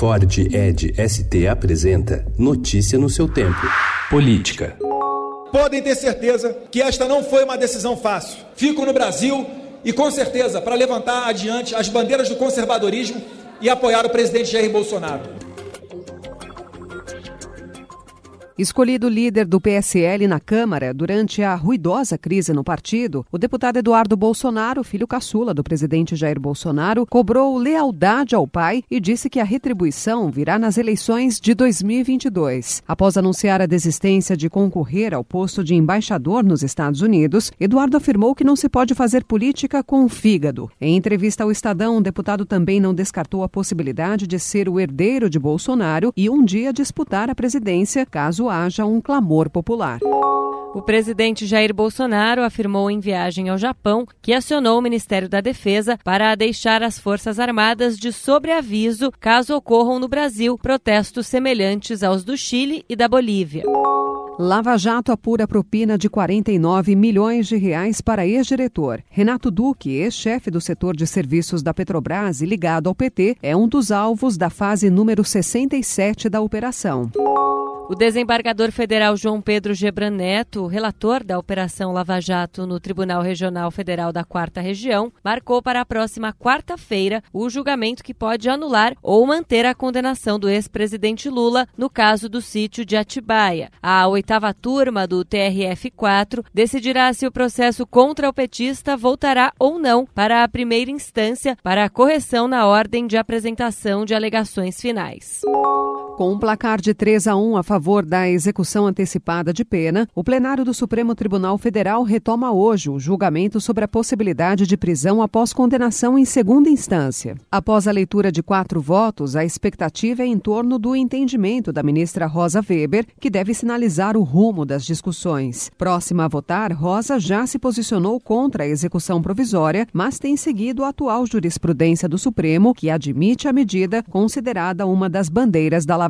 Ford Ed ST apresenta Notícia no seu tempo. Política. Podem ter certeza que esta não foi uma decisão fácil. Fico no Brasil e com certeza para levantar adiante as bandeiras do conservadorismo e apoiar o presidente Jair Bolsonaro. Escolhido líder do PSL na Câmara durante a ruidosa crise no partido, o deputado Eduardo Bolsonaro, filho caçula do presidente Jair Bolsonaro, cobrou lealdade ao pai e disse que a retribuição virá nas eleições de 2022. Após anunciar a desistência de concorrer ao posto de embaixador nos Estados Unidos, Eduardo afirmou que não se pode fazer política com o fígado. Em entrevista ao Estadão, o deputado também não descartou a possibilidade de ser o herdeiro de Bolsonaro e um dia disputar a presidência caso haja um clamor popular. O presidente Jair Bolsonaro afirmou em viagem ao Japão que acionou o Ministério da Defesa para deixar as Forças Armadas de sobreaviso caso ocorram no Brasil protestos semelhantes aos do Chile e da Bolívia. Lava Jato apura propina de 49 milhões de reais para ex-diretor. Renato Duque, ex-chefe do setor de serviços da Petrobras e ligado ao PT, é um dos alvos da fase número 67 da operação. O desembargador federal João Pedro Gebran Neto, relator da Operação Lava Jato no Tribunal Regional Federal da Quarta Região, marcou para a próxima quarta-feira o julgamento que pode anular ou manter a condenação do ex-presidente Lula no caso do sítio de Atibaia. A oitava turma do TRF-4 decidirá se o processo contra o petista voltará ou não para a primeira instância para a correção na ordem de apresentação de alegações finais. Com um placar de 3 a 1 a favor da execução antecipada de pena, o plenário do Supremo Tribunal Federal retoma hoje o julgamento sobre a possibilidade de prisão após condenação em segunda instância. Após a leitura de quatro votos, a expectativa é em torno do entendimento da ministra Rosa Weber, que deve sinalizar o rumo das discussões. Próxima a votar, Rosa já se posicionou contra a execução provisória, mas tem seguido a atual jurisprudência do Supremo, que admite a medida considerada uma das bandeiras da Lava